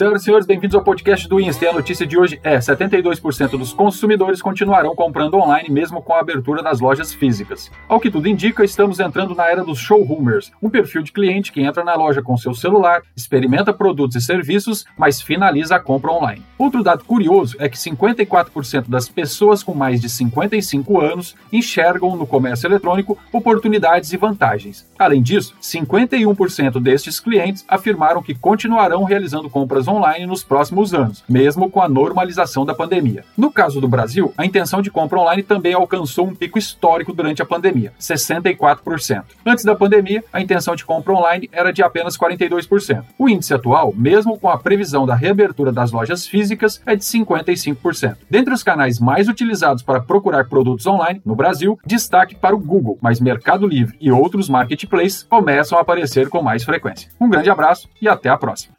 Senhoras e senhores, bem-vindos ao podcast do Insta. E a notícia de hoje é: 72% dos consumidores continuarão comprando online mesmo com a abertura das lojas físicas. Ao que tudo indica, estamos entrando na era dos showroomers, um perfil de cliente que entra na loja com seu celular, experimenta produtos e serviços, mas finaliza a compra online. Outro dado curioso é que 54% das pessoas com mais de 55 anos enxergam no comércio eletrônico oportunidades e vantagens. Além disso, 51% destes clientes afirmaram que continuarão realizando compras online nos próximos anos, mesmo com a normalização da pandemia. No caso do Brasil, a intenção de compra online também alcançou um pico histórico durante a pandemia, 64%. Antes da pandemia, a intenção de compra online era de apenas 42%. O índice atual, mesmo com a previsão da reabertura das lojas físicas, é de 55%. Dentre os canais mais utilizados para procurar produtos online no Brasil, destaque para o Google, mas Mercado Livre e outros marketplaces começam a aparecer com mais frequência. Um grande abraço e até a próxima.